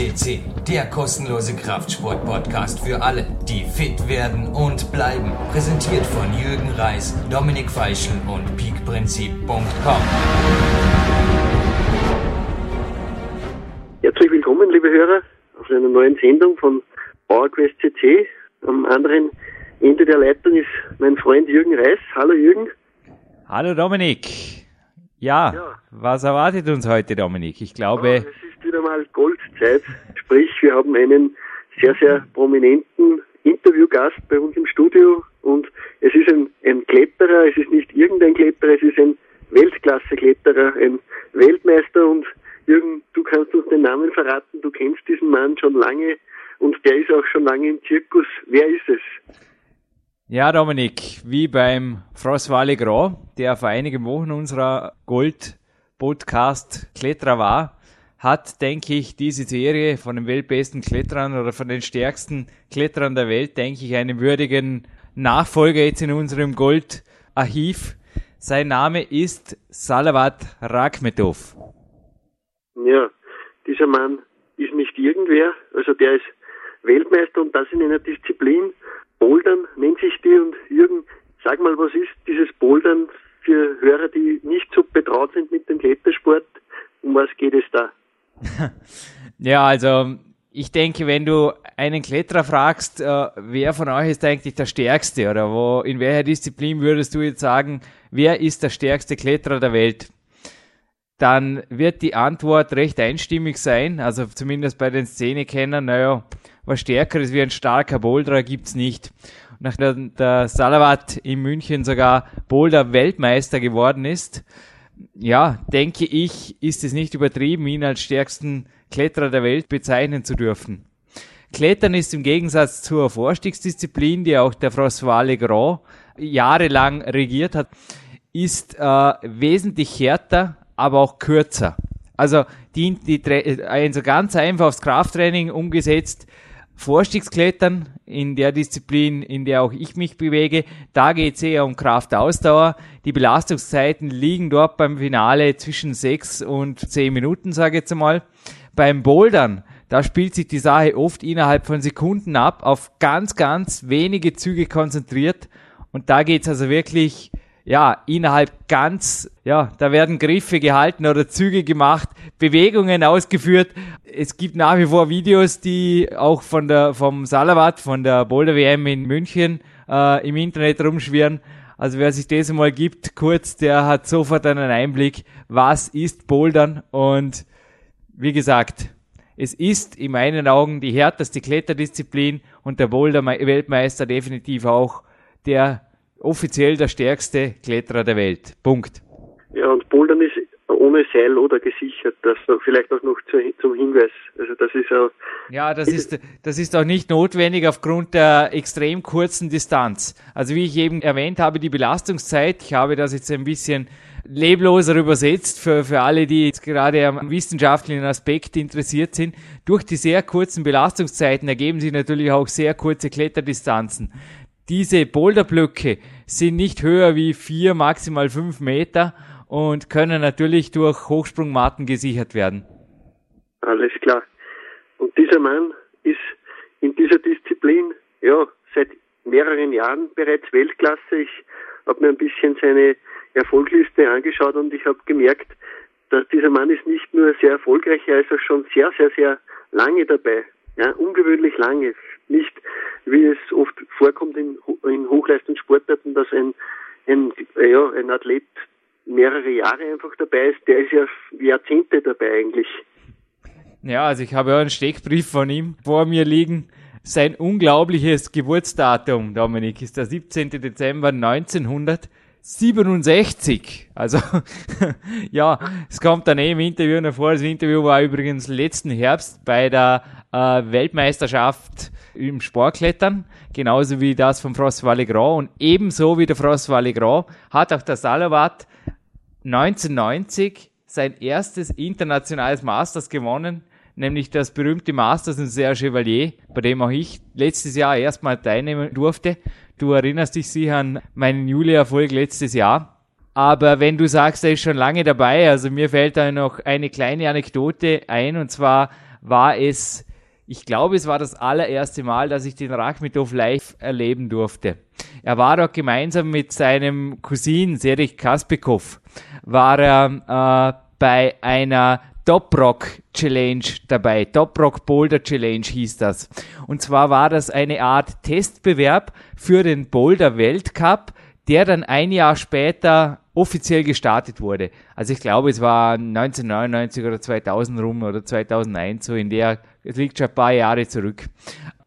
CC, der kostenlose Kraftsport-Podcast für alle, die fit werden und bleiben. Präsentiert von Jürgen Reis, Dominik Feischl und peakprinzip.com. Herzlich willkommen, liebe Hörer, auf einer neuen Sendung von PowerQuest CC. Am anderen Ende der Leitung ist mein Freund Jürgen Reis. Hallo Jürgen. Hallo Dominik. Ja, ja, was erwartet uns heute, Dominik? Ich glaube. Ja, wieder mal Goldzeit. Sprich, wir haben einen sehr, sehr prominenten Interviewgast bei uns im Studio und es ist ein, ein Kletterer, es ist nicht irgendein Kletterer, es ist ein Weltklasse-Kletterer, ein Weltmeister und Jürgen, du kannst uns den Namen verraten, du kennst diesen Mann schon lange und der ist auch schon lange im Zirkus. Wer ist es? Ja, Dominik, wie beim Frost Valley Grand, der vor einigen Wochen unserer Gold-Podcast Kletterer war, hat, denke ich, diese Serie von den weltbesten Kletterern oder von den stärksten Kletterern der Welt, denke ich, einen würdigen Nachfolger jetzt in unserem Goldarchiv. Sein Name ist Salavat Rakhmetov. Ja, dieser Mann ist nicht irgendwer, also der ist Weltmeister und das in einer Disziplin, Bouldern nennt sich die und Jürgen, sag mal, was ist dieses Bouldern für Hörer, die nicht so betraut sind mit dem Klettersport? Um was geht es da? Ja, also ich denke, wenn du einen Kletterer fragst, äh, wer von euch ist eigentlich der Stärkste oder wo, in welcher Disziplin würdest du jetzt sagen, wer ist der stärkste Kletterer der Welt? Dann wird die Antwort recht einstimmig sein, also zumindest bei den Szenekennern, naja, was Stärkeres wie ein starker Boulderer gibt's nicht. Nachdem der Salavat in München sogar Boulder-Weltmeister geworden ist, ja, denke ich, ist es nicht übertrieben, ihn als stärksten Kletterer der Welt bezeichnen zu dürfen. Klettern ist im Gegensatz zur Vorstiegsdisziplin, die auch der François Legrand jahrelang regiert hat, ist äh, wesentlich härter, aber auch kürzer. Also dient die, also ganz einfach aufs Krafttraining umgesetzt, Vorstiegsklettern in der Disziplin, in der auch ich mich bewege. Da geht es eher um Kraftausdauer. Die Belastungszeiten liegen dort beim Finale zwischen sechs und zehn Minuten, sage ich jetzt einmal. Beim Bouldern, da spielt sich die Sache oft innerhalb von Sekunden ab, auf ganz, ganz wenige Züge konzentriert. Und da geht es also wirklich ja, innerhalb ganz, ja, da werden Griffe gehalten oder Züge gemacht, Bewegungen ausgeführt. Es gibt nach wie vor Videos, die auch von der, vom Salavat, von der Boulder WM in München äh, im Internet rumschwirren. Also wer sich das mal gibt, kurz, der hat sofort einen Einblick, was ist Bouldern und wie gesagt, es ist in meinen Augen die härteste Kletterdisziplin und der Boulder-Weltmeister definitiv auch der offiziell der stärkste Kletterer der Welt. Punkt. Ja, und Bouldern ist ohne Seil oder gesichert. Das vielleicht auch noch zum Hinweis. Also das ist auch. Ja, das ist, das ist auch nicht notwendig aufgrund der extrem kurzen Distanz. Also wie ich eben erwähnt habe, die Belastungszeit, ich habe das jetzt ein bisschen lebloser übersetzt für, für alle, die jetzt gerade am wissenschaftlichen Aspekt interessiert sind. Durch die sehr kurzen Belastungszeiten ergeben sich natürlich auch sehr kurze Kletterdistanzen. Diese Boulderblöcke sind nicht höher wie vier, maximal fünf Meter und können natürlich durch Hochsprungmatten gesichert werden. Alles klar. Und dieser Mann ist in dieser Disziplin ja seit mehreren Jahren bereits Weltklasse. Ich habe mir ein bisschen seine Erfolgliste angeschaut und ich habe gemerkt, dass dieser Mann ist nicht nur sehr erfolgreich, er ist auch schon sehr, sehr, sehr lange dabei. Ja, ungewöhnlich lange. Nicht, wie es oft vorkommt in, in Hochleistungssportarten, dass ein, ein, ja, ein Athlet mehrere Jahre einfach dabei ist. Der ist ja Jahrzehnte dabei eigentlich. Ja, also ich habe ja einen Steckbrief von ihm vor mir liegen. Sein unglaubliches Geburtsdatum, Dominik, ist der 17. Dezember 1967. Also, ja, es kommt dann eh im Interview vor. Das Interview war übrigens letzten Herbst bei der äh, Weltmeisterschaft im Sportklettern, genauso wie das vom Frost Valley Grand. Und ebenso wie der Frost Valley Grand hat auch der Salovat 1990 sein erstes internationales Masters gewonnen, nämlich das berühmte Masters in Serre Chevalier, bei dem auch ich letztes Jahr erstmal teilnehmen durfte. Du erinnerst dich sicher an meinen Juli-Erfolg letztes Jahr. Aber wenn du sagst, er ist schon lange dabei, also mir fällt da noch eine kleine Anekdote ein, und zwar war es, ich glaube, es war das allererste Mal, dass ich den Rachmitow live erleben durfte. Er war dort gemeinsam mit seinem Cousin Serich Kaspikov, war er äh, bei einer Top Rock Challenge dabei. Top Rock Boulder Challenge hieß das. Und zwar war das eine Art Testbewerb für den Boulder Weltcup, der dann ein Jahr später offiziell gestartet wurde. Also ich glaube, es war 1999 oder 2000 rum oder 2001, so in der, es liegt schon ein paar Jahre zurück.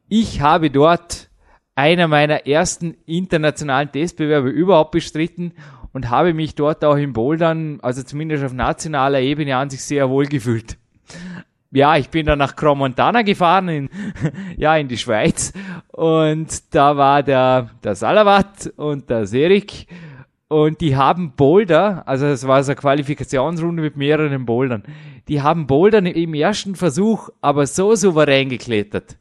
Ich habe dort einer meiner ersten internationalen Testbewerbe überhaupt bestritten und habe mich dort auch im Bouldern, also zumindest auf nationaler Ebene, an sich sehr wohl gefühlt. Ja, ich bin dann nach Cromontana gefahren, in, ja, in die Schweiz. Und da war der, der Salavat und der Serik und die haben Boulder, also es war so eine Qualifikationsrunde mit mehreren Bouldern, die haben Boulder im ersten Versuch aber so souverän geklettert.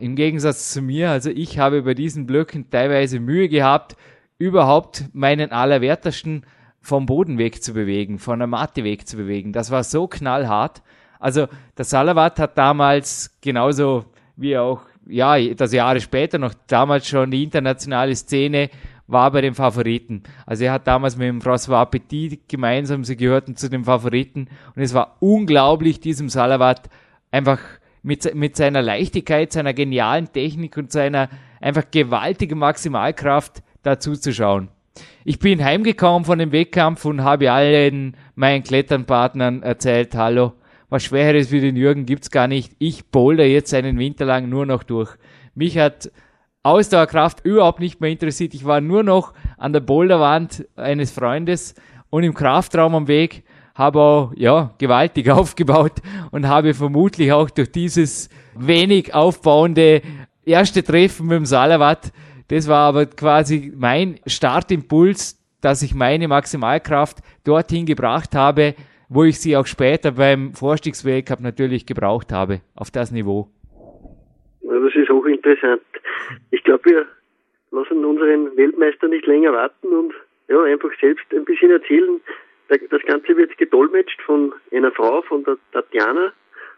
Im Gegensatz zu mir, also ich habe bei diesen Blöcken teilweise Mühe gehabt, überhaupt meinen Allerwertesten vom Boden weg zu bewegen, von der Matte weg zu bewegen. Das war so knallhart. Also der Salavat hat damals genauso wie auch, ja, das Jahre später noch damals schon die internationale Szene war bei den Favoriten. Also er hat damals mit dem François Petit gemeinsam, sie gehörten zu den Favoriten und es war unglaublich, diesem Salavat einfach mit, mit seiner Leichtigkeit, seiner genialen Technik und seiner einfach gewaltigen Maximalkraft dazu zu schauen. Ich bin heimgekommen von dem Wettkampf und habe allen meinen Kletternpartnern erzählt, hallo, was Schweres wie den Jürgen gibt's gar nicht. Ich boulder jetzt einen Winter lang nur noch durch. Mich hat Ausdauerkraft überhaupt nicht mehr interessiert. Ich war nur noch an der Boulderwand eines Freundes und im Kraftraum am Weg, habe auch, ja, gewaltig aufgebaut und habe vermutlich auch durch dieses wenig aufbauende erste Treffen mit dem Salavat, das war aber quasi mein Startimpuls, dass ich meine Maximalkraft dorthin gebracht habe, wo ich sie auch später beim Vorstiegsweltcup natürlich gebraucht habe, auf das Niveau. Ja, das ist hochinteressant. Ich glaube, wir lassen unseren Weltmeister nicht länger warten und ja, einfach selbst ein bisschen erzählen. Das Ganze wird gedolmetscht von einer Frau, von der Tatjana.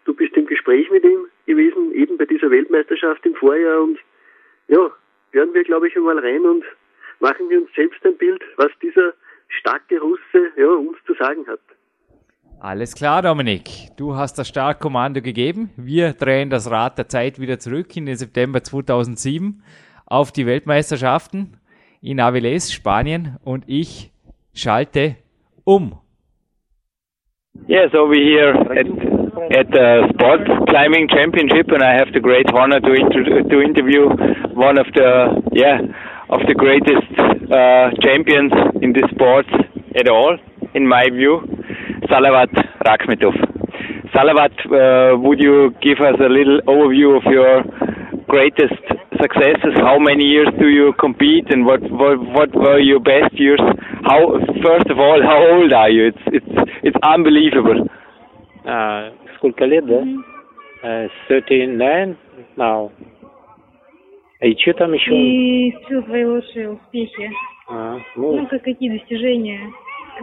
Du bist im Gespräch mit ihm gewesen, eben bei dieser Weltmeisterschaft im Vorjahr und ja, hören wir, glaube ich, einmal rein und machen wir uns selbst ein Bild, was dieser starke Russe ja, uns zu sagen hat. Alles klar, Dominik. Du hast das Startkommando gegeben. Wir drehen das Rad der Zeit wieder zurück in den September 2007 auf die Weltmeisterschaften in Avilés, Spanien und ich schalte um. Yes, over here at, at the Sport Climbing Championship, and I have the great honor to, inter to interview one of the yeah of the greatest uh, champions in this sport at all, in my view. Salavat Rakhmetov. Salavat, uh, would you give us a little overview of your greatest successes? How many years do you compete, and what what, what were your best years? How first of all, how old are you? It's it's it's unbelievable. А, сколько лет, да? Uh, 39 now. И что там еще? И все твои лучшие успехи. А, Ну, ну, как какие достижения,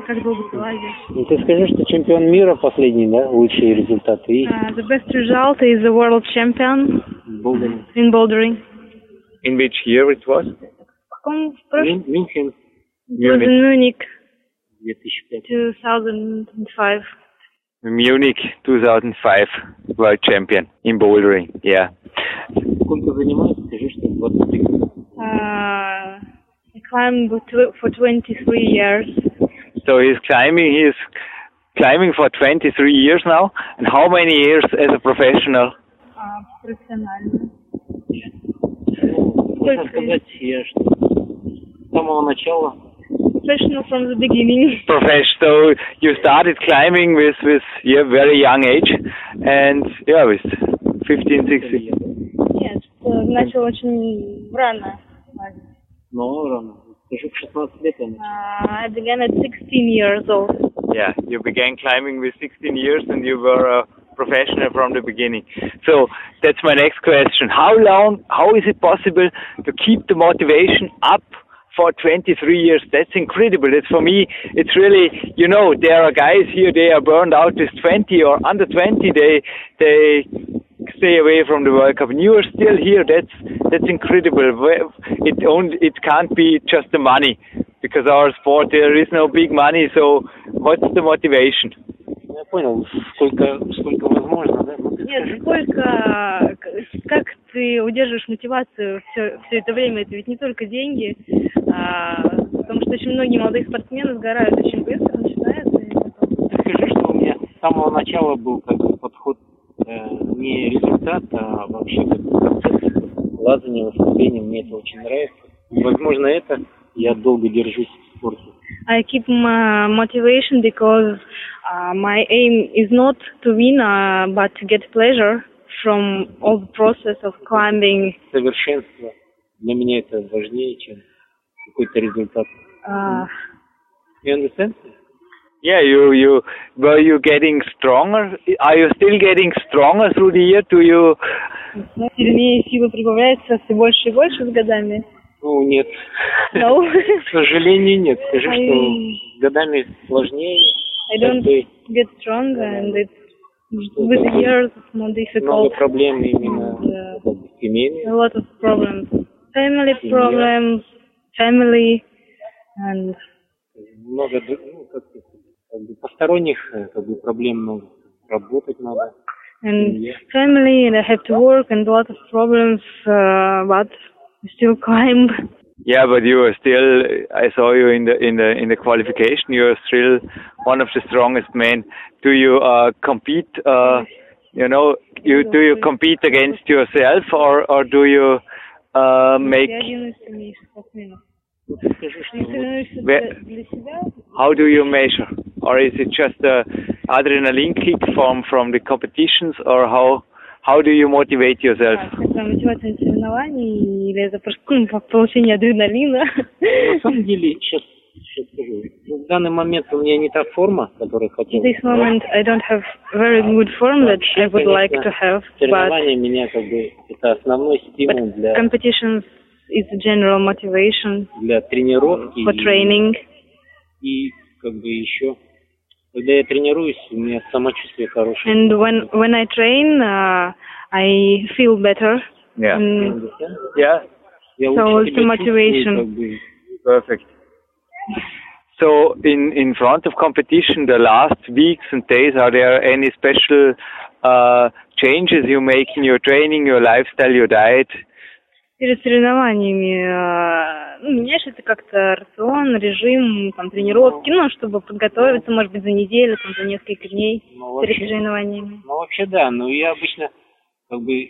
как долго ты лазишь. ну, ты скажи, что чемпион мира последний, да? Лучшие результаты. И Uh, the best result is the world champion Болден. in bouldering. In which year it was? В каком в прошлом? Мюн- Мюнхен It was in Munich 2005. 2005. Munich 2005 world champion in bouldering. Yeah. Сколько занимаешься? Скажи, что 23 года. Uh, I climbed tw- for 23 years. So he's climbing. He's climbing for 23 years now. And how many years as a professional? Uh, профессионально. Можно сказать, я что с самого начала Professional from the beginning. Professional. So you started climbing with with yeah very young age, and yeah with 15, 16. Нет, э, начал очень рано. лазить. но рано. Скажу, в 16 лет я начал. Uh, I began at 16 years old. Yeah, you began climbing with 16 years, and you were a professional from the beginning. So that's my next question. How long? How is it possible to keep the motivation up for 23 years. That's incredible. It's for me, it's really, you know, there are guys here, they are burned out with 20 or under 20. They, they stay away from the World Cup. And you are still here. That's, that's incredible. It only, it can't be just the money because our sport, there is no big money. So what's the motivation? Понял, сколько, сколько возможно, да? Ну, Нет, сколько, как ты удерживаешь мотивацию все, все это время? Это ведь не только деньги, а, потому что очень многие молодые спортсмены сгорают очень быстро, начинается. Скажи, что у меня с самого начала был бы подход э, не результат, а вообще как процесс лазания, восстановления. Мне это очень нравится. Возможно, это я долго держусь в спорте. I keep my motivation because uh, my aim is not to win, uh, but to get pleasure from all the process of climbing. Совершенство для меня это важнее, чем какой-то результат. Uh, You understand? Yeah, you, you, were you getting stronger? Are you still getting stronger through the year? Do you, сильнее силы прибавляется все больше и больше с годами. Ну, нет. No, К сожалению, нет. Скажи, I- что годами сложнее. I don't get stronger and it's with years more много difficult. проблем именно семейных. A lot of problems. Family problems, family, and много ну, как, как бы посторонних э, как бы, проблем много. Работать надо. and family, and I have to work and a lot of problems, uh, but still climb. Yeah, but you are still. I saw you in the in the in the qualification. You are still one of the strongest men. Do you uh, compete? Uh, you know, you do you compete against yourself, or or do you uh, make? How do you measure, or is it just the adrenaline kick from from the competitions, or how? How do you motivate yourself? А, Это мотивация на соревнований или это просто ну, по- получение адреналина? на самом деле, сейчас, сейчас скажу, в данный момент у меня не та форма, которую At хотел. this moment, I don't have very good form that I would like to have, but, Соревнования меня как бы это основной стимул для, competitions is general motivation для тренировки for и- training. и, как бы еще когда я тренируюсь, у меня самочувствие хорошее. And when when I train, uh, I feel better. Yeah. And Understand? Yeah. Я So лучше it's себя a motivation. чувствую, как бы, Perfect. So in, in front of competition, the last weeks and days, are there any special uh, changes you make in your training, your lifestyle, your diet? Перед соревнованиями э, ну, меняешь это как-то рацион, режим, там, тренировки, ну, чтобы подготовиться, может быть, за неделю, там, за несколько дней Ну, перед вообще- соревнованиями. Ну, вообще, да. Но я обычно, как бы,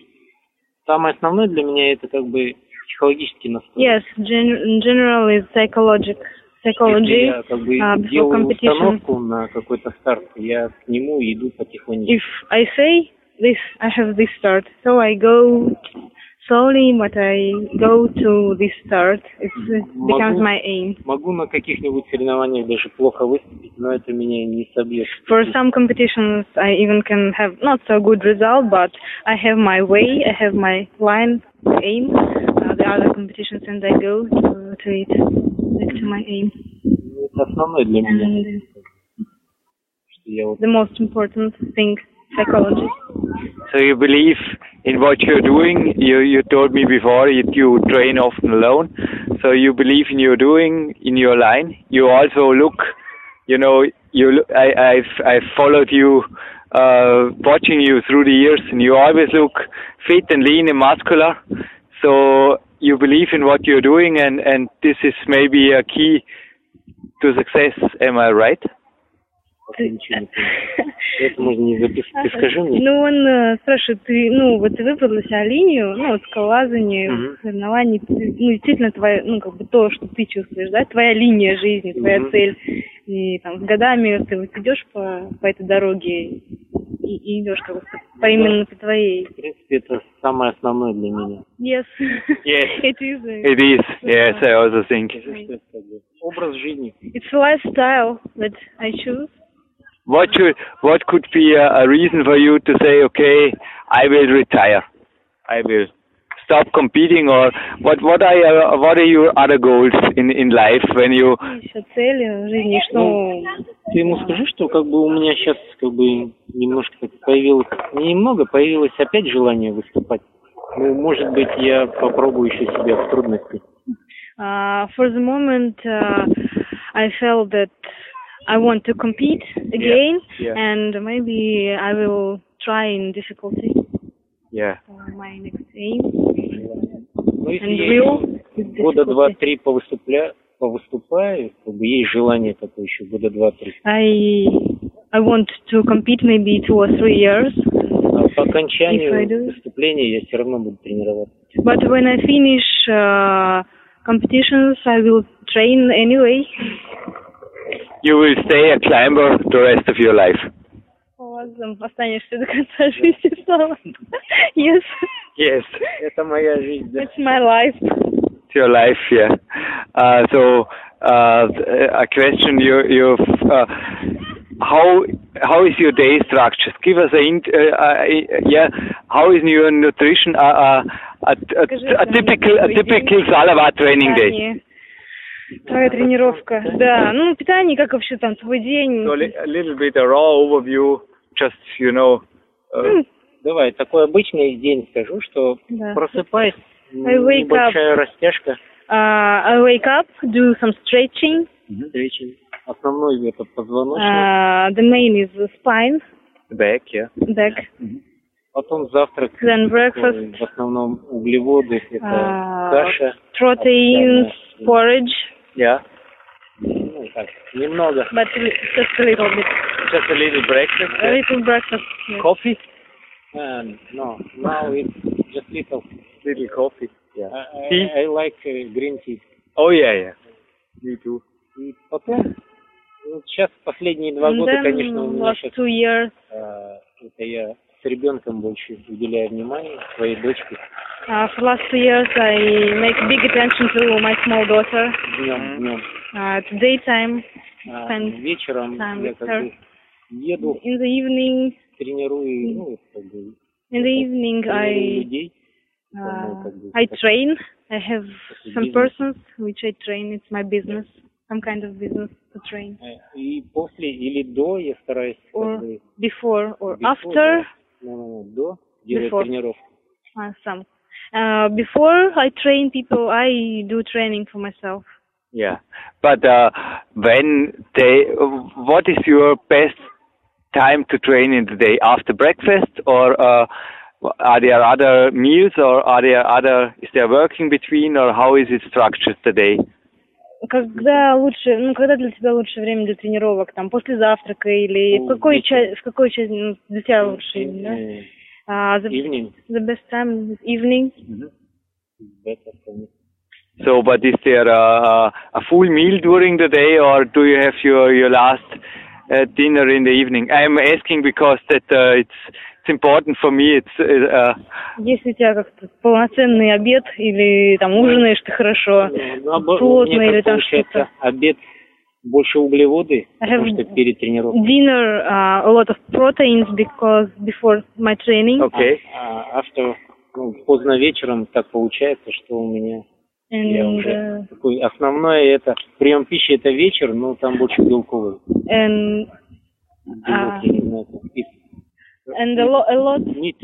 самое основное для меня это, как бы, психологический настрой. Yes, gen- general is psychologic, Если psychology я, как бы, uh, делаю установку на какой-то старт, я к нему иду потихонечку. If I say this, I have this start, so I go slowly, but I go to this start. It becomes Могу- my aim. Могу на каких-нибудь соревнованиях даже плохо выступить, но это меня не собьет. For some competitions, I even can have not so good result, but I have my way, I have my line, my aim. Uh, the other competitions, and I go to, to it, back to my aim. Ну, Это основное для меня, And что я вот the most important thing, psychology. So you believe in what you're doing. You you told me before you, train often alone. So you believe in your doing in your line. You also look, you know, you I I've I've followed you, uh, watching you through the years, and you always look fit and lean and muscular. So you believe in what you're doing, and and this is maybe a key to success. Am I right? Пока ничего не понимаю. Это можно не записать. Ты скажи мне. Ну, он э, спрашивает, ты, ну, вот ты выбрал для себя линию, ну, вот скалолазание, Мгм. соревнований, ты- ну, действительно, твоя, ну, как бы то, что ты чувствуешь, да, твоя линия жизни, твоя Мгм. цель. И там с годами ты вот идешь по, по этой дороге и, и идешь как бы по, по именно по твоей. В принципе, это самое основное для меня. Yes. Yes. It is. a- It is. Yes, I also think. Образ жизни. It's a lifestyle that I choose. What should, what could be a, a reason for you to say, okay, I will retire. I will stop competing, or what? What are your, what are your other goals in in life when you? Цели в жизни, что... Ну, ты ему скажи, что как бы у меня сейчас как бы немножко появилось, не немного, появилось опять желание выступать. Ну, может быть, я попробую еще себя в трудности. Uh, for the moment, uh, I felt that I want to compete again, yeah. and maybe I will try in difficulty. Yeah. Uh, my next aim. Ну, если And я will еще with года difficulty. два-три повыступля, повыступаю, как бы есть желание такое еще года два-три. I I want to compete maybe two or three years, А по If I do. окончанию выступления я все равно буду тренироваться. but when I finish uh, competitions, I will train anyway. You will stay a climber the rest of your life. Ладно, останешься до конца жизни, Слава. Yes, Yes. Это моя жизнь, да. it's my life. It's your life, yeah. Uh, so, uh, a question you, you've, uh, how, how is your day structured? Give us a, hint, uh, uh, yeah, how is your nutrition, uh, uh, a, a, a typical, a typical Salava training day? Твоя тренировка. Да, ну, питание, как вообще там твой день? So, li- a little bit a raw overview, just, you know, uh, М, Давай, такой обычный день скажу, что Да. просыпаюсь, I wake небольшая растяжка, Uh, I wake up, do some stretching. встречи. Основной это позвоночник, Uh, the main is the spine, back, yeah. back. потом завтрак, Then breakfast. в основном углеводы, это А, каша, Proteins, porridge, Yeah. ну так, немного. but just a little bit. Just a little breakfast. A little breakfast. yes. Coffee? And no, now it's just little. Little coffee. I, I, Tea? I like uh, green tea. Oh, yeah, yeah. Me too. И потом, ну, сейчас последние два And года, конечно, у меня last two years, это я ребенком больше уделяю внимание своей дочке uh, for last two years, I make big attention to my small daughter. днем, днем. Uh, at daytime, А Spend вечером time я with как бы еду, in the evening, тренирую, ну, как бы, in the evening, I людей. uh, как бы, I train. I have some business. persons which I train. It's my business, some kind of business to train. Э, И после или до я стараюсь Or как бы, before or before, after, да, ну, ну, до делать Before. тренировку. uh, some. Uh, before I train people, I do training for myself. Yeah. But uh, when they, what is your best time to train in the day? After breakfast or uh, are there other meals or are there other, is there working between or how is it structured the day? Когда лучше, ну, когда для тебя лучше время для тренировок? Там после завтрака или в Ну, какой вечером. часть, в какой части ну, для тебя лучше, да? Э, Uh, the, Evening the best time is evening. is better for me. So, but is there a, a full meal during the day or do you have your, your last uh, dinner in the evening? I'm asking because that uh, it's, it's important for me. It's, uh, Если у тебя как-то полноценный обед или там ужинаешь ты хорошо, Ну, плотно у меня или там что-то. обед больше углеводы, потому have что перед тренировкой. Dinner, uh, a lot of proteins because before my training. okay. А after, ну, поздно вечером так получается, что у меня я And, уже uh, такой основное это прием пищи это вечер, но там больше белковый. and, Белок, А. я не знаю. and a, lo- a lot Meat.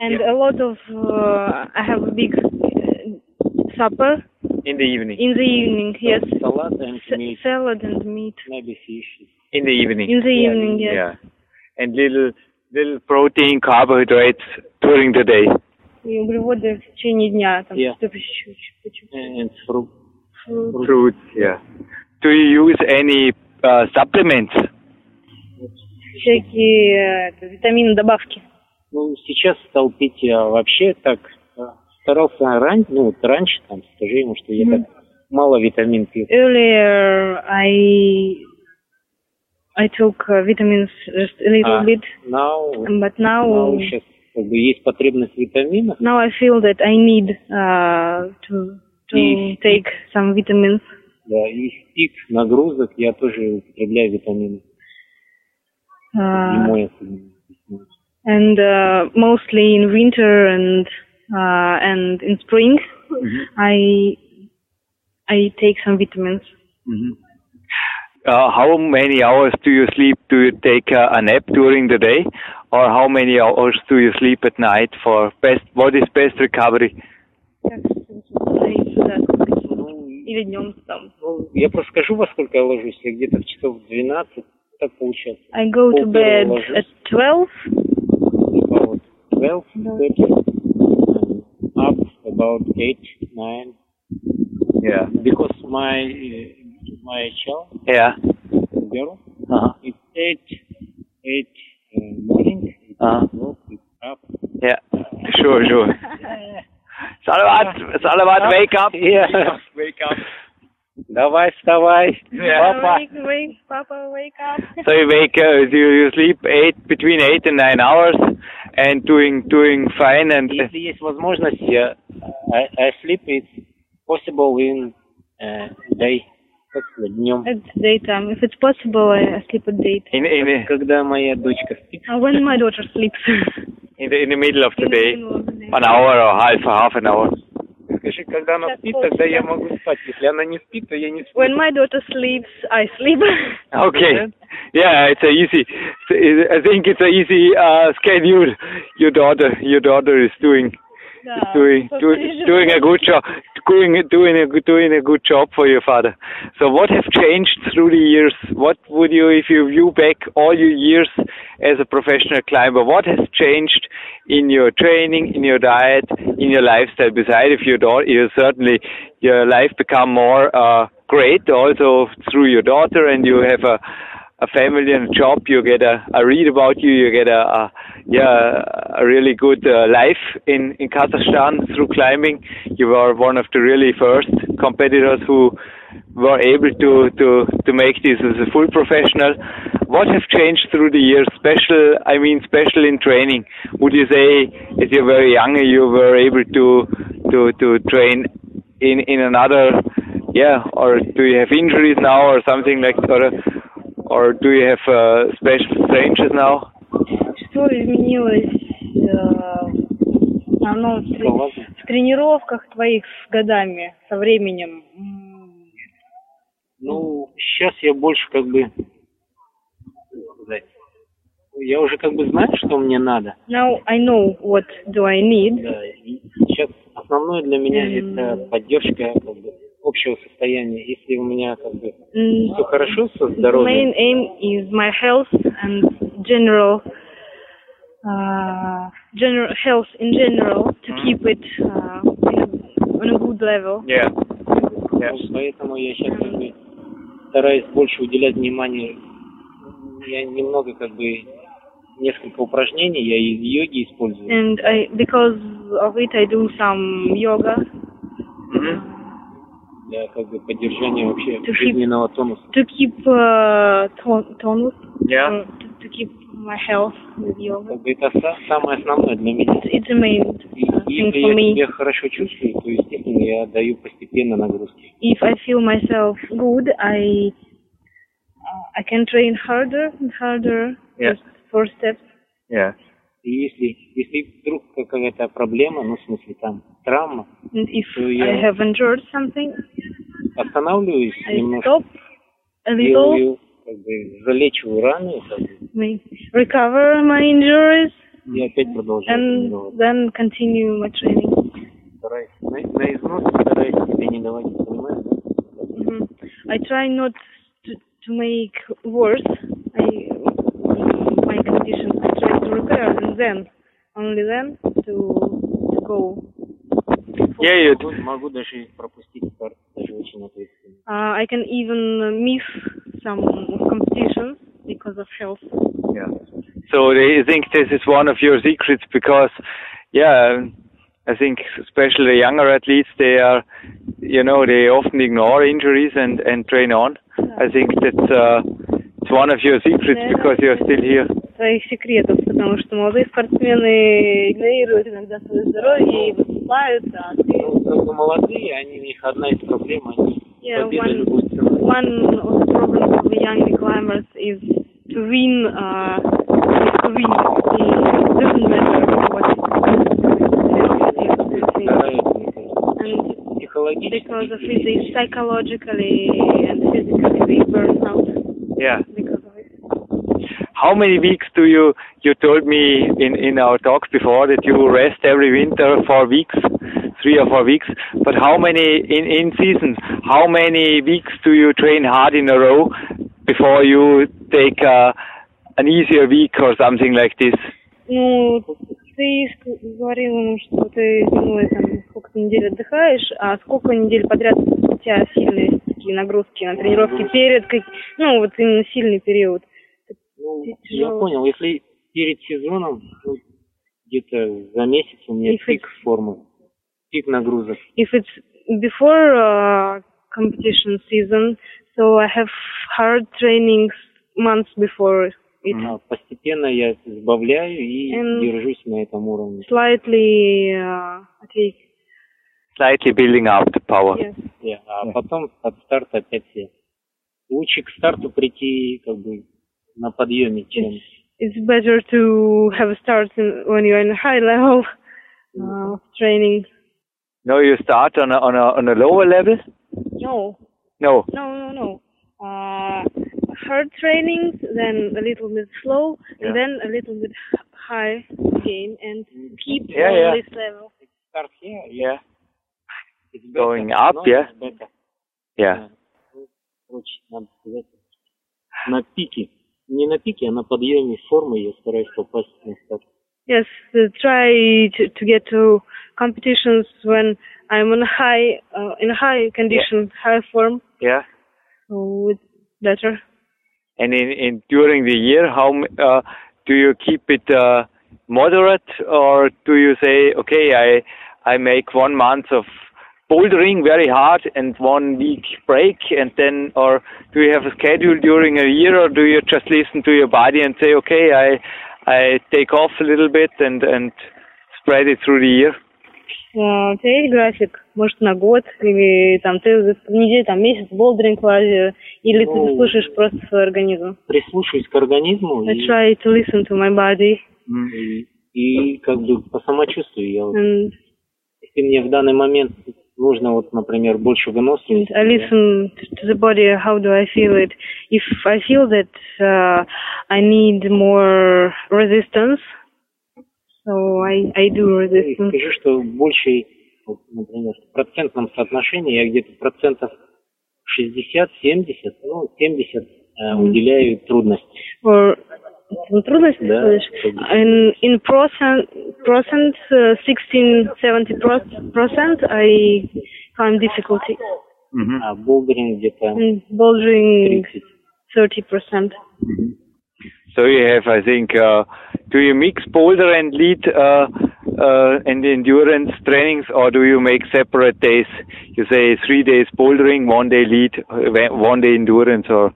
and a lot of uh, I have a big uh, supper In the evening. in the evening. Yes, Салат and S- meat, salad and meat maybe fish. In the evening. in the Yeah, evening. Yes. Yeah. And little little protein, carbohydrates during the day. И углеводы в течение дня там Yeah. что-то по чуть-чуть, по чуть-чуть. And fruit. Fruit. Fruits, yeah. Do you use any uh, supplements? Всякие э, это, витамины добавки. Ну, сейчас стал пить я вообще так э, старался ран... ну, вот раньше, там, скажи ему, что я Мгм. так мало витамин пью. Earlier I I took vitamins just a little А, bit, now, but now now сейчас как бы есть потребность в витаминах, now I feel that I need uh, to to И- take some vitamins. да, и в пик нагрузок я тоже употребляю витамины. Uh, Зимой особенно. and uh, mostly in winter and uh, and in spring I I take some vitamins. Uh, how many hours do you sleep? Do you take uh, a nap during the day, or how many hours do you sleep at night for best? What is best recovery? Или днем там. Ну, я просто скажу, во сколько я ложусь, если где-то в часов 12, так получается. I go to Полдня bed ложусь. at 12 About 12, 30, and up about 8, 9. Yeah. Because my uh, my child, Yeah. girl, Uh-huh. it's 8, 8 uh, morning, it's Uh-huh. walk, it's up. Yeah. Sure, sure. Salavat, Salavat, wake up. Yeah. Wake up. Давай, вставай. Yeah. Папа. Wake, wake, Papa, wake up. So you wake, uh, you, you sleep eight between eight and nine hours, and doing doing fine. And Если есть возможность, я I, I sleep it's possible in uh, day, как сказать, днем. At daytime. If it's possible, I I sleep at daytime. in in Когда моя дочка спит, Uh, when my daughter sleeps. in the in the middle of the In the day, middle of the day. an hour or half half an hour. скажи, когда она Сейчас спит, полчаса. тогда я могу спать. Если она не спит, то я не сплю. When my daughter sleeps, I sleep. Okay. Yeah, it's a easy. I think it's a easy uh, schedule. Your daughter, your daughter is doing doing doing a good job, doing doing a doing a good job for your father. So what have changed through the years? What would you, if you view back all your years as a professional climber, what has changed in your training, in your diet, in your lifestyle? Besides, if your daughter, you certainly your life become more uh, great also through your daughter, and you have a a family and a job, you get a, a read about you, you get a, a yeah a really good uh, life in in Kazakhstan through climbing. You were one of the really first competitors who were able to to to make this as a full professional. What have changed through the years? Special, I mean, special in training. Would you say, as you were young, you were able to to to train in in another yeah or do you have injuries now or something like or or do you have uh, special changes now Что изменилось э, в основном в, тренировках твоих с годами, со временем? Ну, сейчас я больше как бы, сказать, я уже как бы знаю, что мне надо. Now I know what do I need. Да, сейчас основное для меня М. это поддержка как бы, общего состояния. Если у меня как бы Mm, все хорошо со здоровьем, main aim is my health and general uh, general health in general to keep it uh, in a, on a good level. yeah Вот Поэтому я сейчас как бы стараюсь больше уделять внимание. Я немного как бы несколько упражнений я из йоги использую. And I because of it I do some yoga для как бы поддержания вообще To keep- жизненного тонуса. to keep uh, ton- tonus. yeah uh, to, to keep my health with yoga. Как бы это са- самое основное для меня. It's, it's a main uh, thing если for я me. себя хорошо чувствую, то естественно я даю постепенно нагрузки. If I feel myself good, I uh, I can train harder and harder. Yeah. Just four steps. yeah И если если вдруг какая-то проблема, ну в смысле там травма, if So I you- have injured something, останавливаюсь I немножко, stop a little, делаю, как бы залечиваю раны, как бы, recover my injuries, и опять продолжаю and then continue my training. Стараюсь на, на износ стараюсь себе не доводить, понимаешь? да? Mhm. I try not to, to make worse I, my condition. I try to repair and then, only then, to, to go. yeah you Могу, могу даже пропустить старт, даже очень ответственно. Uh, I can even miss some competitions because of health. Yeah. So they think this is one of your secrets because, yeah, I think especially younger athletes, they are, you know, they often ignore injuries and, and train on. I think that's uh, it's one of your secrets because you're still here. Своих секретов, потому что молодые спортсмены игнорируют иногда свое здоровье и выступают, а ты... Ну, как бы молодые, они, у них одна из проблем, они Yeah, победа one, любой ценой. one of the problems of the young climbers is to win, uh, to win. It doesn't matter what it is. Психологически. because of it, they psychologically and physically they burn out Yeah. because of it. How many weeks do you, you told me in, in our talks before that you rest every winter for weeks, three or four weeks, but how many in, in season, how many weeks do you train hard in a row before you take uh, an easier week or something like this? Ну, ты ск- говорил ему, что ты зимой там сколько недель отдыхаешь, а сколько недель подряд у тебя сильные такие нагрузки на тренировки перед, как, ну, вот именно сильный период. Ну, я понял. Если перед сезоном, ну, где-то за месяц у меня If пик формы, пик нагрузок. If it's before uh, competition season, so I have hard trainings months before it. А постепенно я сбавляю и Эм. держусь на этом уровне. Slightly, uh, take, Slightly building up the power. yes. Yeah, А потом от старта опять я. Лучше к старту прийти как бы на подъеме, чем It's better to have a start in, when you're in a high level uh, of training. No, you start on a, on a, on a lower level? No, No. no, no, no. Uh, hard trainings, then a little bit slow, Yeah. and then a little bit h- high again, and keep Yeah, on yeah. this level. старт here, Yeah. it's Going better, up, но yeah? it's better. Yeah. Ну, Короче, надо сказать, на пике. Не на пике, а на подъеме формы я стараюсь попасть на старт. Yes, uh, try to, to get to competitions when I'm on a high, uh, in a high condition, high form, Yeah. so it's better. And in, in during the year, how m- uh, do you keep it uh, moderate, or do you say, okay, I I make one month of bouldering very hard and one week break, and then, or do you have a schedule during a year, or do you just listen to your body and say, okay, I I take off a little bit and and spread it through the year? А, У тебя есть график, может, на год, или там ты в неделю, там месяц болдеринг в Азию, или ты Ну, слушаешь просто свой организм? Прислушаюсь к организму I и, try to listen to my body, и, и как бы по самочувствию я вот, and, если мне в данный момент нужно вот, например, больше выносливости, I listen to the body, how do I feel it. If I feel that uh, I need more resistance, so I, I do resistance. скажу, что больше, вот, например, в процентном соотношении я где-то процентов 60-70, ну, 70 э, уделяю трудности. Or ну, трудность Да. слышишь? In, in percent, percent uh, 16-70 percent I find difficulty. А болдеринг где-то In bouldering 30. 30 percent. So you have, I think, uh, do you mix boulder and lead uh, uh, and endurance trainings, or do you make separate days? You say three days bouldering, one day lead, uh, one day endurance, or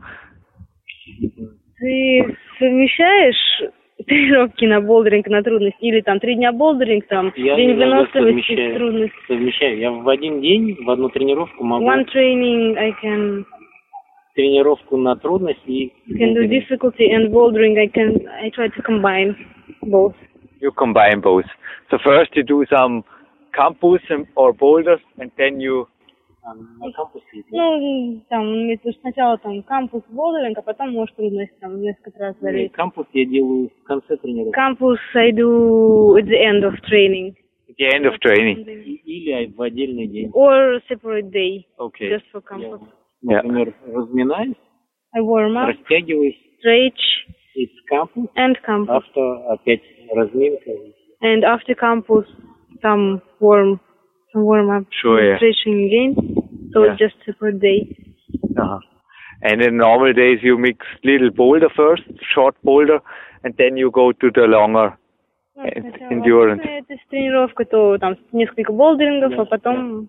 Ты совмещаешь тренировки на болдеринг, на трудность, или там три дня болдеринг, там Я день выносливости, трудность. Совмещаю. Я в один день, в одну тренировку могу One training I can тренировку на трудность и can do difficulty and bouldering I can I try to combine both. you combine both. So first you do some campus and- or boulders, and then you на кампусе. Ну, там, это сначала там кампус болдеринг, а потом, может, трудность там несколько раз И залезть. кампус я делаю в конце тренировки. Campus I do at the end of training. at the end of training. Или в отдельный день. Or separate day, Okay. just for Я, campus. Yeah. например, разминаюсь, I warm up, растягиваюсь stretch, из кампус, and campus. авто опять разминка. And after campus, some warm, some warm up, Sure, yeah. stretching again. So Yeah. it's just separate day. Uh-huh. And in normal days you mix little boulder first, short boulder, and then you go to the longer Ну, э, сначала endurance. обычная это тренировка, то там несколько болдерингов, Да, а потом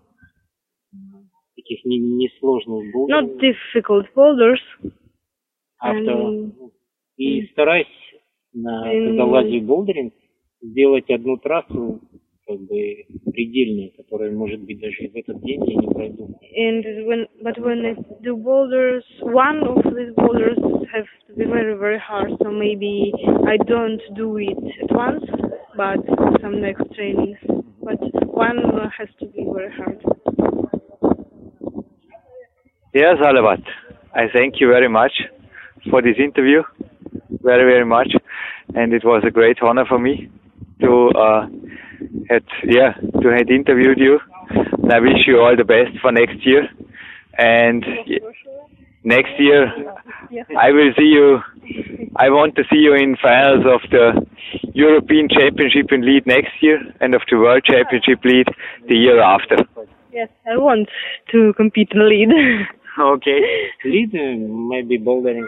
Таких не- несложных not булдеров. difficult boulders. авто. М. И стараюсь, на, М. когда лазю в болдеринг, сделать одну трассу как бы предельную, которая, может быть, даже в этот день я не пройду. And when, but when I do boulders, one of these boulders have to be very, very hard. So maybe I don't do it at once, but some next trainings. But one has to be very hard. Yes, Alavat. I thank you very much for this interview. Very, very much. And it was a great honor for me to uh, had yeah to had interviewed you. And I wish you all the best for next year. And next year, I will see you. I want to see you in finals of the European Championship in lead next year and of the World Championship lead the year after. Yes, I want to compete in lead. okay, lead uh, maybe bouldering.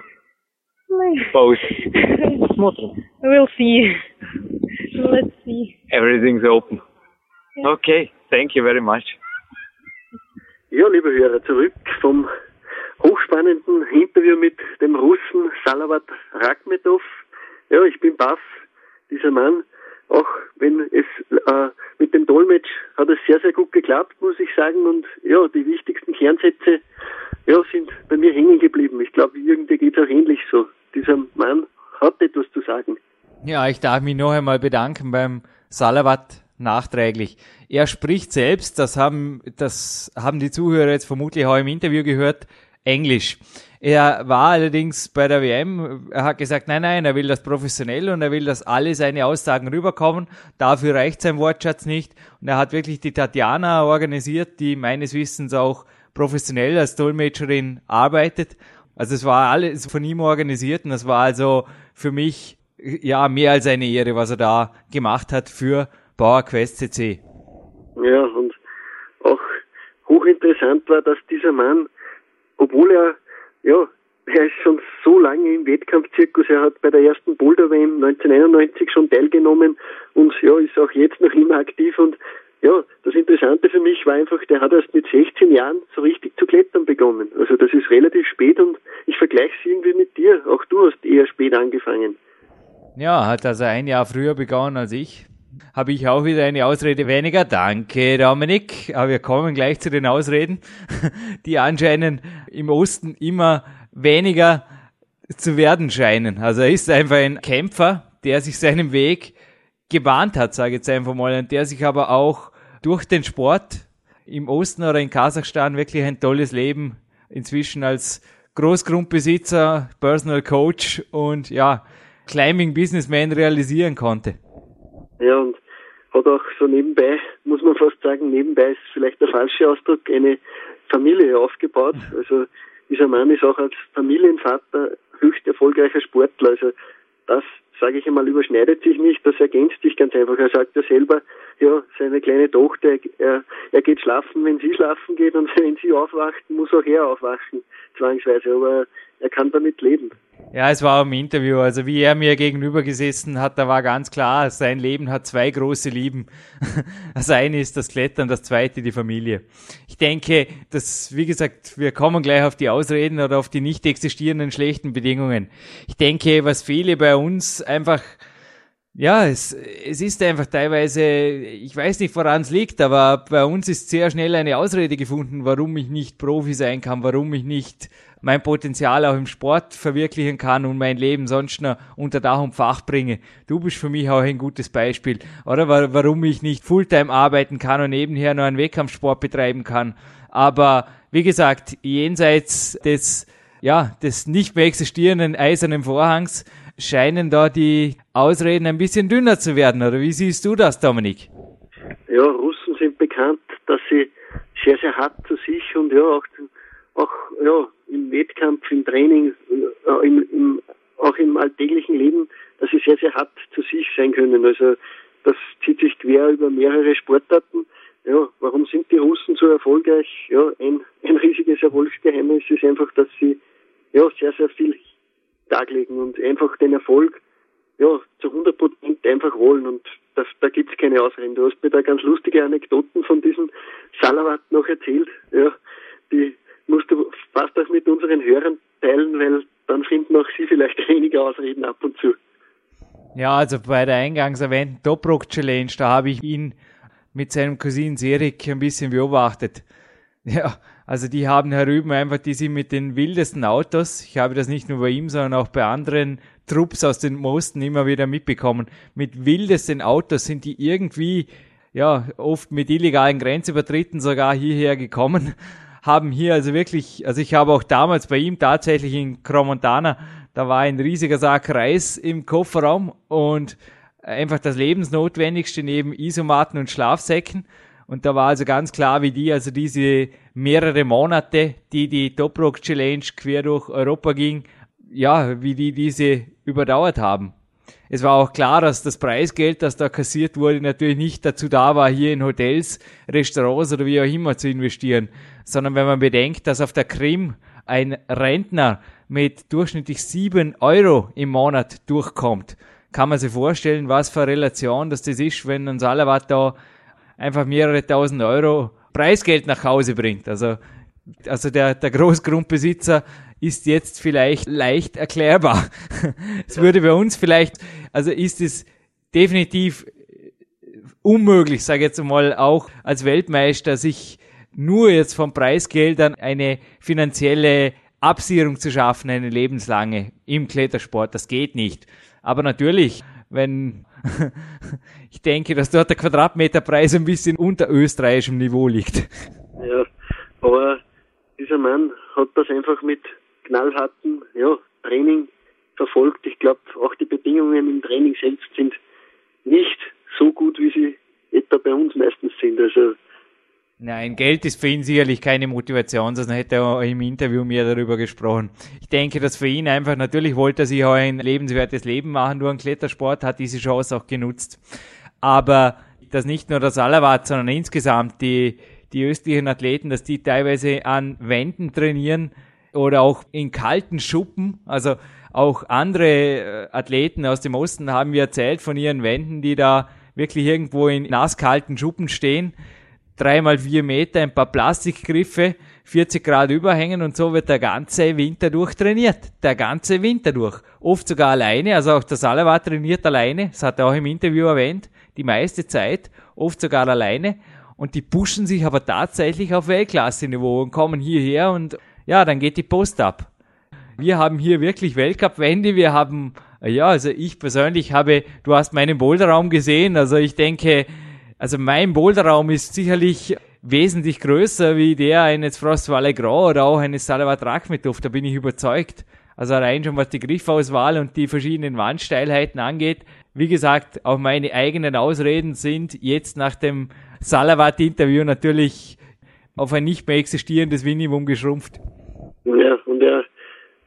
Both. We'll see. Let's see. Everything's open. Okay. Thank you very much. Ja, liebe Hörer, zurück vom hochspannenden Interview mit dem Russen Salavat Rakhmetov. Ja, ich bin baff. Dieser Mann, auch wenn es äh, mit dem Dolmetsch hat es sehr, sehr gut geklappt, muss ich sagen. Und ja, die wichtigsten Kernsätze ja, sind bei mir hängen geblieben. Ich glaube, irgendwie geht es auch ähnlich so. Dieser Mann hat etwas zu sagen. Ja, ich darf mich noch einmal bedanken beim Salavat nachträglich. Er spricht selbst, das haben, das haben die Zuhörer jetzt vermutlich auch im Interview gehört, Englisch. Er war allerdings bei der WM, er hat gesagt, nein, nein, er will das professionell und er will, dass alle seine Aussagen rüberkommen. Dafür reicht sein Wortschatz nicht. Und er hat wirklich die Tatjana organisiert, die meines Wissens auch professionell als Dolmetscherin arbeitet. Also es war alles von ihm organisiert und das war also für mich ja mehr als eine Ehre, was er da gemacht hat für Bauer Quest CC. Ja, und auch hochinteressant war, dass dieser Mann, obwohl er, ja, er ist schon so lange im Wettkampfzirkus, er hat bei der ersten Boulder WM 1991 schon teilgenommen und ja, ist auch jetzt noch immer aktiv und ja, das Interessante für mich war einfach, der hat erst mit 16 Jahren so richtig zu klettern begonnen. Also das ist relativ spät und ich vergleiche es irgendwie mit dir. Auch du hast eher spät angefangen. Ja, hat also ein Jahr früher begonnen als ich. Habe ich auch wieder eine Ausrede weniger. Danke, Dominik. Aber wir kommen gleich zu den Ausreden, die anscheinend im Osten immer weniger zu werden scheinen. Also er ist einfach ein Kämpfer, der sich seinem Weg gebahnt hat, sage ich jetzt einfach mal, und der sich aber auch durch den Sport im Osten oder in Kasachstan wirklich ein tolles Leben inzwischen als Großgrundbesitzer, Personal Coach und ja, Climbing Businessman realisieren konnte. Ja, und hat auch so nebenbei, muss man fast sagen, nebenbei ist vielleicht der falsche Ausdruck, eine Familie aufgebaut. Also dieser Mann ist auch als Familienvater höchst erfolgreicher Sportler. Also das, sage ich einmal, überschneidet sich nicht, das ergänzt sich ganz einfach. Er sagt ja selber, ja, seine kleine Tochter, er, er geht schlafen, wenn sie schlafen geht und wenn sie aufwacht, muss auch er aufwachen, zwangsweise. Aber er kann damit leben. Ja, es war im Interview. Also wie er mir gegenüber gesessen hat, da war ganz klar, sein Leben hat zwei große Lieben. Das eine ist das Klettern, das zweite die Familie. Ich denke, dass, wie gesagt, wir kommen gleich auf die Ausreden oder auf die nicht existierenden schlechten Bedingungen. Ich denke, was viele bei uns einfach ja, es, es ist einfach teilweise, ich weiß nicht, woran es liegt, aber bei uns ist sehr schnell eine Ausrede gefunden, warum ich nicht Profi sein kann, warum ich nicht mein Potenzial auch im Sport verwirklichen kann und mein Leben sonst noch unter Dach und Fach bringe. Du bist für mich auch ein gutes Beispiel, oder? Warum ich nicht Fulltime arbeiten kann und nebenher noch einen Wettkampfsport betreiben kann. Aber wie gesagt, jenseits des, ja, des nicht mehr existierenden eisernen Vorhangs scheinen da die Ausreden ein bisschen dünner zu werden, oder wie siehst du das, Dominik? Ja, Russen sind bekannt, dass sie sehr, sehr hart zu sich und ja, auch, auch ja, im Wettkampf, im Training, äh, im, im, auch im alltäglichen Leben, dass sie sehr, sehr hart zu sich sein können. Also das zieht sich quer über mehrere Sportarten. Ja, warum sind die Russen so erfolgreich? Ja, ein, ein riesiges Erfolgsgeheimnis ist einfach, dass sie ja sehr, sehr viel darlegen und einfach den Erfolg ja, zu 100 Prozent einfach wollen und das, da gibt's keine Ausreden. Du hast mir da ganz lustige Anekdoten von diesem Salavat noch erzählt. Ja, die musst du fast auch mit unseren Hörern teilen, weil dann finden auch sie vielleicht weniger Ausreden ab und zu. Ja, also bei der eingangs erwähnten Top Rock Challenge, da habe ich ihn mit seinem Cousin Serik ein bisschen beobachtet. Ja, also die haben herüben einfach, die sind mit den wildesten Autos, ich habe das nicht nur bei ihm, sondern auch bei anderen Trupps aus den Mosten immer wieder mitbekommen, mit wildesten Autos sind die irgendwie, ja, oft mit illegalen Grenzübertritten sogar hierher gekommen, haben hier also wirklich, also ich habe auch damals bei ihm tatsächlich in Cromontana, da war ein riesiger Sack Reis im Kofferraum und einfach das Lebensnotwendigste neben Isomatten und Schlafsäcken. Und da war also ganz klar, wie die, also diese mehrere Monate, die die Top Rock Challenge quer durch Europa ging, ja, wie die diese überdauert haben. Es war auch klar, dass das Preisgeld, das da kassiert wurde, natürlich nicht dazu da war, hier in Hotels, Restaurants oder wie auch immer zu investieren, sondern wenn man bedenkt, dass auf der Krim ein Rentner mit durchschnittlich sieben Euro im Monat durchkommt, kann man sich vorstellen, was für eine Relation das, das ist, wenn ein Salavat da einfach mehrere tausend Euro Preisgeld nach Hause bringt. Also, also der, der Großgrundbesitzer ist jetzt vielleicht leicht erklärbar. Es würde bei uns vielleicht, also ist es definitiv unmöglich, sage ich jetzt mal, auch als Weltmeister sich nur jetzt von Preisgeldern eine finanzielle Absicherung zu schaffen, eine lebenslange im Klettersport. Das geht nicht. Aber natürlich, wenn ich denke, dass dort der Quadratmeterpreis ein bisschen unter österreichischem Niveau liegt. Ja, aber dieser Mann hat das einfach mit knallhartem ja, Training verfolgt. Ich glaube, auch die Bedingungen im Training selbst sind nicht so gut, wie sie etwa bei uns meistens sind. Also Nein, Geld ist für ihn sicherlich keine Motivation, sonst hätte er im Interview mehr darüber gesprochen. Ich denke, dass für ihn einfach, natürlich wollte er sich auch ein lebenswertes Leben machen, nur ein Klettersport, hat diese Chance auch genutzt. Aber dass nicht nur das Allerwart, sondern insgesamt die, die östlichen Athleten, dass die teilweise an Wänden trainieren oder auch in kalten Schuppen, also auch andere äh, Athleten aus dem Osten haben mir erzählt von ihren Wänden, die da wirklich irgendwo in nasskalten Schuppen stehen dreimal vier Meter, ein paar Plastikgriffe, 40 Grad überhängen und so wird der ganze Winter durch trainiert. Der ganze Winter durch. Oft sogar alleine, also auch der Salava trainiert alleine, das hat er auch im Interview erwähnt, die meiste Zeit, oft sogar alleine. Und die pushen sich aber tatsächlich auf Weltklasse-Niveau und kommen hierher und ja, dann geht die Post ab. Wir haben hier wirklich Weltcup-Wände, wir haben, ja, also ich persönlich habe, du hast meinen Boulderraum gesehen, also ich denke, also mein Boulderraum ist sicherlich wesentlich größer wie der eines Frost Valley Grand oder auch eines Salavat Rachmetov, da bin ich überzeugt. Also allein schon was die Griffauswahl und die verschiedenen Wandsteilheiten angeht. Wie gesagt, auch meine eigenen Ausreden sind jetzt nach dem Salavat-Interview natürlich auf ein nicht mehr existierendes Minimum geschrumpft. Ja, und er,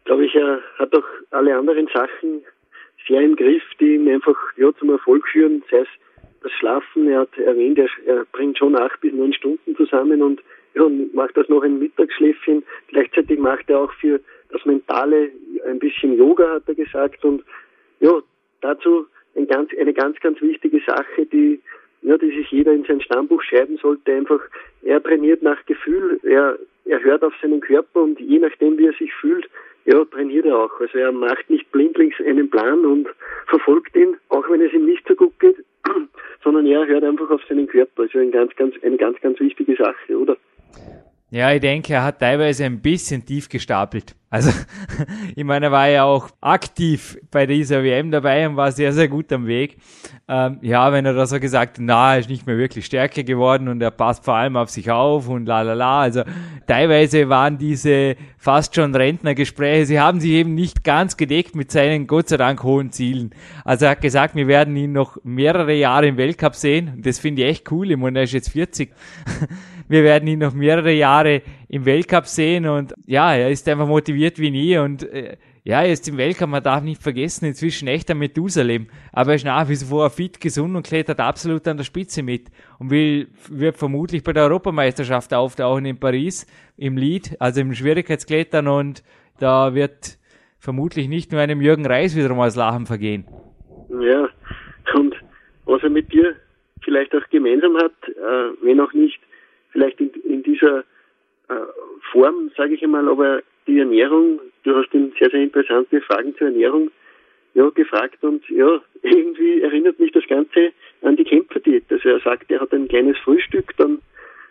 glaube ich, er hat auch alle anderen Sachen sehr im Griff, die ihn einfach ja, zum Erfolg führen, sei es das Schlafen, er hat erwähnt, er, er bringt schon acht bis neun Stunden zusammen und ja, macht das noch ein Mittagsschläfchen. Gleichzeitig macht er auch für das Mentale ein bisschen Yoga, hat er gesagt. Und ja, dazu ein ganz, eine ganz, ganz wichtige Sache, die, ja, die sich jeder in sein Stammbuch schreiben sollte. Einfach, er trainiert nach Gefühl, er, er hört auf seinen Körper und je nachdem, wie er sich fühlt, ja, trainiert er auch. Also er macht nicht blindlings einen Plan und verfolgt ihn, auch wenn es ihm nicht so gut geht, sondern er hört einfach auf seinen Körper. Also ein ganz, ganz, eine ganz, ganz wichtige Sache, oder? Ja, ich denke, er hat teilweise ein bisschen tief gestapelt. Also, ich meine, er war ja auch aktiv bei dieser WM dabei und war sehr, sehr gut am Weg. Ähm, ja, wenn er da so gesagt hat, na, er ist nicht mehr wirklich stärker geworden und er passt vor allem auf sich auf und la la la. Also, teilweise waren diese fast schon Rentnergespräche, sie haben sich eben nicht ganz gedeckt mit seinen Gott sei Dank hohen Zielen. Also, er hat gesagt, wir werden ihn noch mehrere Jahre im Weltcup sehen. Das finde ich echt cool. Ich meine, er ist jetzt 40. wir werden ihn noch mehrere Jahre im Weltcup sehen und ja, er ist einfach motiviert wie nie und äh, ja, er ist im Weltcup, man darf nicht vergessen, inzwischen echter Methusalem, aber er ist nach wie vor fit, gesund und klettert absolut an der Spitze mit und will, wird vermutlich bei der Europameisterschaft auftauchen in Paris im Lead, also im Schwierigkeitsklettern und da wird vermutlich nicht nur einem Jürgen Reis wiederum als Lachen vergehen. Ja, und was er mit dir vielleicht auch gemeinsam hat, äh, wenn auch nicht vielleicht in, in dieser äh, Form, sage ich einmal, aber die Ernährung, du hast ihn sehr, sehr interessante Fragen zur Ernährung ja, gefragt und ja, irgendwie erinnert mich das Ganze an die Kämpferdiät. Also er sagt, er hat ein kleines Frühstück, dann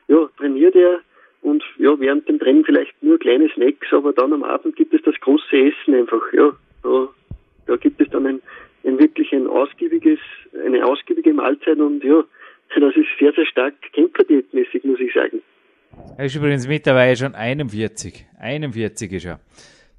ja, trainiert er und ja, während dem Training vielleicht nur kleine Snacks, aber dann am Abend gibt es das große Essen einfach, ja. Da, da gibt es dann ein, ein wirklich ein ausgiebiges, eine ausgiebige Mahlzeit und ja, das ist sehr, sehr stark kämpferdiätmäßig, muss ich sagen. Er ist übrigens mittlerweile schon 41. 41 ist er.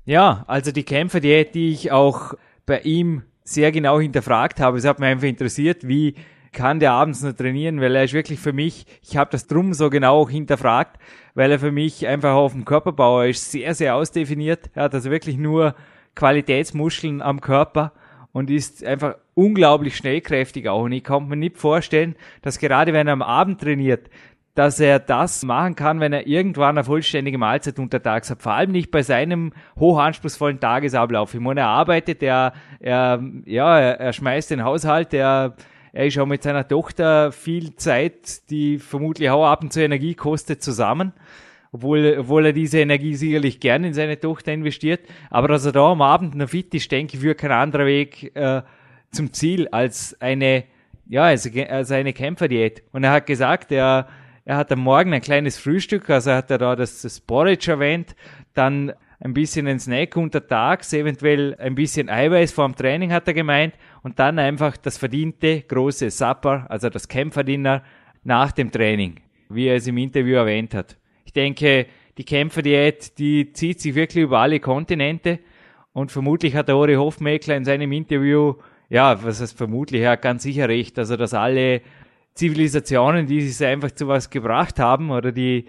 Ja, also die Kämpferdiät, die ich auch bei ihm sehr genau hinterfragt habe. Es hat mich einfach interessiert, wie kann der abends nur trainieren, weil er ist wirklich für mich, ich habe das drum so genau auch hinterfragt, weil er für mich einfach auf dem Körperbau ist sehr, sehr ausdefiniert. Er hat also wirklich nur Qualitätsmuscheln am Körper und ist einfach unglaublich schnellkräftig auch. Und ich kann mir nicht vorstellen, dass gerade wenn er am Abend trainiert, dass er das machen kann, wenn er irgendwann eine vollständige Mahlzeit untertags hat. Vor allem nicht bei seinem hochanspruchsvollen Tagesablauf. Ich meine, er arbeitet, er, er, ja, er, schmeißt den Haushalt, er, er ist auch mit seiner Tochter viel Zeit, die vermutlich auch ab und zu Energie kostet, zusammen. Obwohl, obwohl er diese Energie sicherlich gern in seine Tochter investiert. Aber dass er da am Abend noch fit ist, denke ich, führt kein anderer Weg äh, zum Ziel als eine, ja, als, als eine Kämpferdiät. Und er hat gesagt, er, er hat am Morgen ein kleines Frühstück, also hat er da das, das Porridge erwähnt, dann ein bisschen ein Snack untertags, eventuell ein bisschen Eiweiß vor dem Training hat er gemeint und dann einfach das verdiente große Supper, also das Kämpferdinner nach dem Training, wie er es im Interview erwähnt hat. Ich denke, die Kämpferdiät, die zieht sich wirklich über alle Kontinente und vermutlich hat der Ori Hofmeckler in seinem Interview, ja, was heißt vermutlich, er hat ganz sicher recht, also dass alle Zivilisationen, die sich einfach zu was gebracht haben oder die,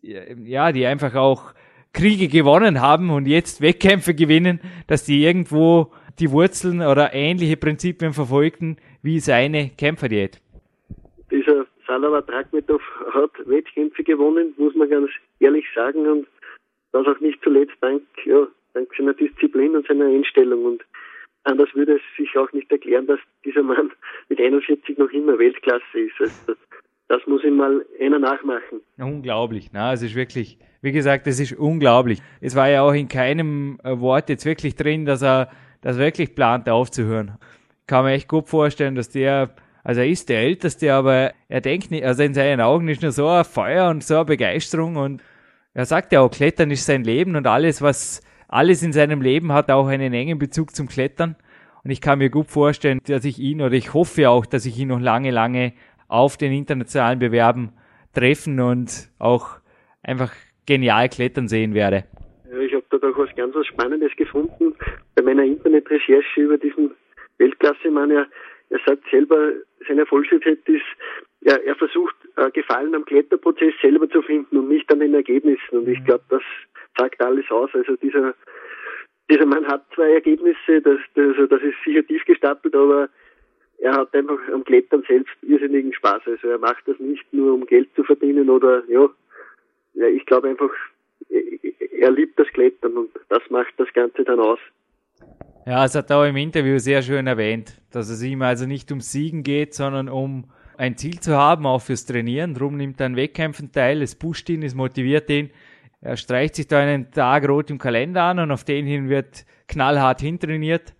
ja, die einfach auch Kriege gewonnen haben und jetzt Wettkämpfe gewinnen, dass die irgendwo die Wurzeln oder ähnliche Prinzipien verfolgten wie seine Kämpferdiät. Dieser Salava Dragmetov hat Wettkämpfe gewonnen, muss man ganz ehrlich sagen und das auch nicht zuletzt dank, ja, dank seiner Disziplin und seiner Einstellung und Anders würde es sich auch nicht erklären, dass dieser Mann mit 41 noch immer Weltklasse ist. Also das muss ihm mal einer nachmachen. Unglaublich, na, es ist wirklich, wie gesagt, es ist unglaublich. Es war ja auch in keinem äh, Wort jetzt wirklich drin, dass er das wirklich plant aufzuhören. Kann mir echt gut vorstellen, dass der, also er ist der Älteste, aber er denkt nicht, also in seinen Augen ist nur so ein Feuer und so eine Begeisterung und er sagt ja auch, Klettern ist sein Leben und alles, was alles in seinem Leben hat auch einen engen Bezug zum Klettern. Und ich kann mir gut vorstellen, dass ich ihn oder ich hoffe auch, dass ich ihn noch lange, lange auf den internationalen Bewerben treffen und auch einfach genial klettern sehen werde. Ja, ich habe da doch was ganz was Spannendes gefunden bei meiner Internetrecherche über diesen Weltklasse-Mann. Er, er sagt selber, sein Erfolgsrezept ist, ja, er versucht, äh, Gefallen am Kletterprozess selber zu finden und nicht an den Ergebnissen. Und ich mhm. glaube, das sagt alles aus. Also dieser, dieser Mann hat zwei Ergebnisse, das, das, also das ist sicher tief gestapelt, aber er hat einfach am Klettern selbst irrsinnigen Spaß. Also er macht das nicht nur, um Geld zu verdienen oder ja, ja ich glaube einfach, er liebt das Klettern und das macht das Ganze dann aus. Ja, es hat auch im Interview sehr schön erwähnt, dass es ihm also nicht um Siegen geht, sondern um ein Ziel zu haben, auch fürs Trainieren. Drum nimmt er an Wettkämpfen teil, es pusht ihn, es motiviert ihn er streicht sich da einen Tag rot im Kalender an und auf den hin wird knallhart hintrainiert.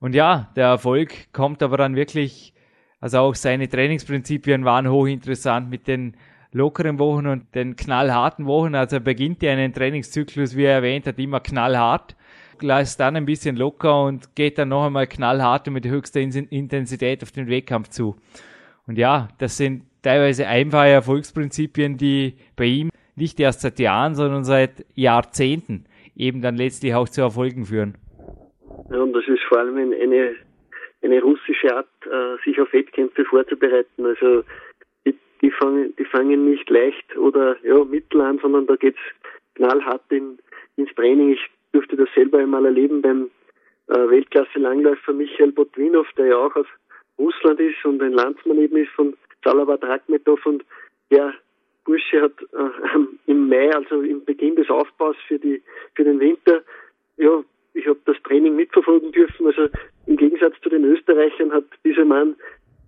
Und ja, der Erfolg kommt aber dann wirklich, also auch seine Trainingsprinzipien waren hochinteressant mit den lockeren Wochen und den knallharten Wochen. Also er beginnt ja einen Trainingszyklus, wie er erwähnt hat, immer knallhart, lässt dann ein bisschen locker und geht dann noch einmal knallhart und mit höchster Intensität auf den Wettkampf zu. Und ja, das sind teilweise einfache Erfolgsprinzipien, die bei ihm nicht erst seit Jahren, sondern seit Jahrzehnten eben dann letztlich auch zu Erfolgen führen. Ja, und das ist vor allem eine, eine russische Art, äh, sich auf Wettkämpfe vorzubereiten. Also die, die, fangen, die fangen nicht leicht oder ja, mittel an, sondern da geht's knallhart in, ins Training. Ich durfte das selber einmal erleben beim äh, Weltklasse-Langläufer Michael Botwinow, der ja auch aus Russland ist und ein Landsmann eben ist von Salavat Rakhmetov und der Bursche hat äh, im Mai, also im Beginn des Aufbaus für die für den Winter, ja, ich habe das Training mitverfolgen dürfen. Also im Gegensatz zu den Österreichern hat dieser Mann,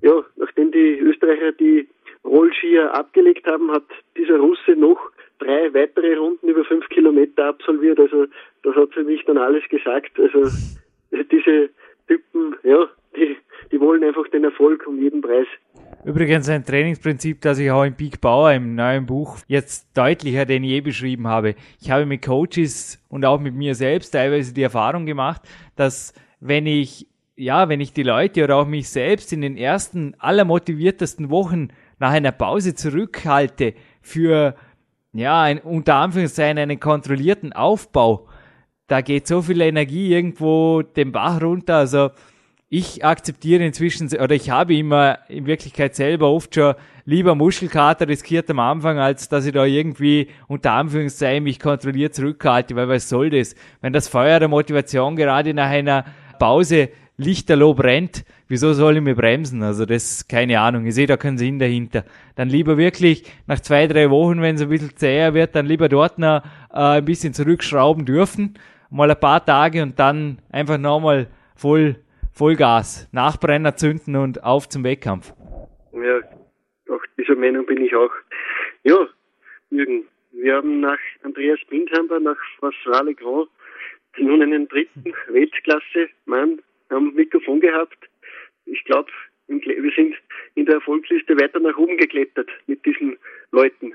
ja, nachdem die Österreicher die Rollskier abgelegt haben, hat dieser Russe noch drei weitere Runden über fünf Kilometer absolviert. Also das hat für mich dann alles gesagt. Also diese Typen, ja, die, die wollen einfach den Erfolg um jeden Preis. Übrigens ein Trainingsprinzip, das ich auch im Peak Bauer im neuen Buch jetzt deutlicher denn je beschrieben habe. Ich habe mit Coaches und auch mit mir selbst teilweise die Erfahrung gemacht, dass wenn ich, ja, wenn ich die Leute oder auch mich selbst in den ersten allermotiviertesten Wochen nach einer Pause zurückhalte für ja, ein, unter Anführungszeichen einen kontrollierten Aufbau. Da geht so viel Energie irgendwo den Bach runter. Also ich akzeptiere inzwischen, oder ich habe immer in Wirklichkeit selber oft schon lieber Muschelkater riskiert am Anfang, als dass ich da irgendwie unter Anführungszeichen mich kontrolliert zurückhalte, weil was soll das? Wenn das Feuer der Motivation gerade nach einer Pause lichterloh brennt, wieso soll ich mir bremsen? Also das, keine Ahnung, ich sehe da keinen Sinn dahinter. Dann lieber wirklich nach zwei, drei Wochen, wenn es ein bisschen zäher wird, dann lieber dort noch äh, ein bisschen zurückschrauben dürfen, mal ein paar Tage und dann einfach nochmal voll Vollgas, Nachbrenner zünden und auf zum Wettkampf. Ja, auch dieser Meinung bin ich auch. Ja, Jürgen, wir haben nach Andreas Bindhammer, nach François Legrand, nun einen dritten Weltklasse-Mann am Mikrofon gehabt. Ich glaube, wir sind in der Erfolgsliste weiter nach oben geklettert mit diesen Leuten.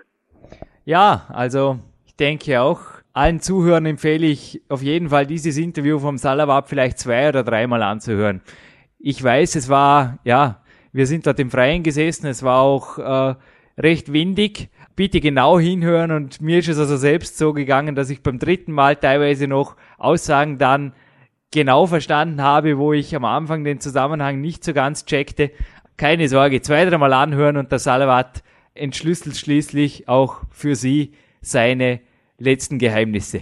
Ja, also ich denke auch, allen Zuhörern empfehle ich auf jeden Fall dieses Interview vom Salawab vielleicht zwei oder dreimal anzuhören. Ich weiß, es war, ja, wir sind dort im Freien gesessen, es war auch äh, recht windig. Bitte genau hinhören und mir ist es also selbst so gegangen, dass ich beim dritten Mal teilweise noch Aussagen dann genau verstanden habe, wo ich am Anfang den Zusammenhang nicht so ganz checkte. Keine Sorge, zwei, dreimal anhören und der Salawat entschlüsselt schließlich auch für Sie seine letzten Geheimnisse.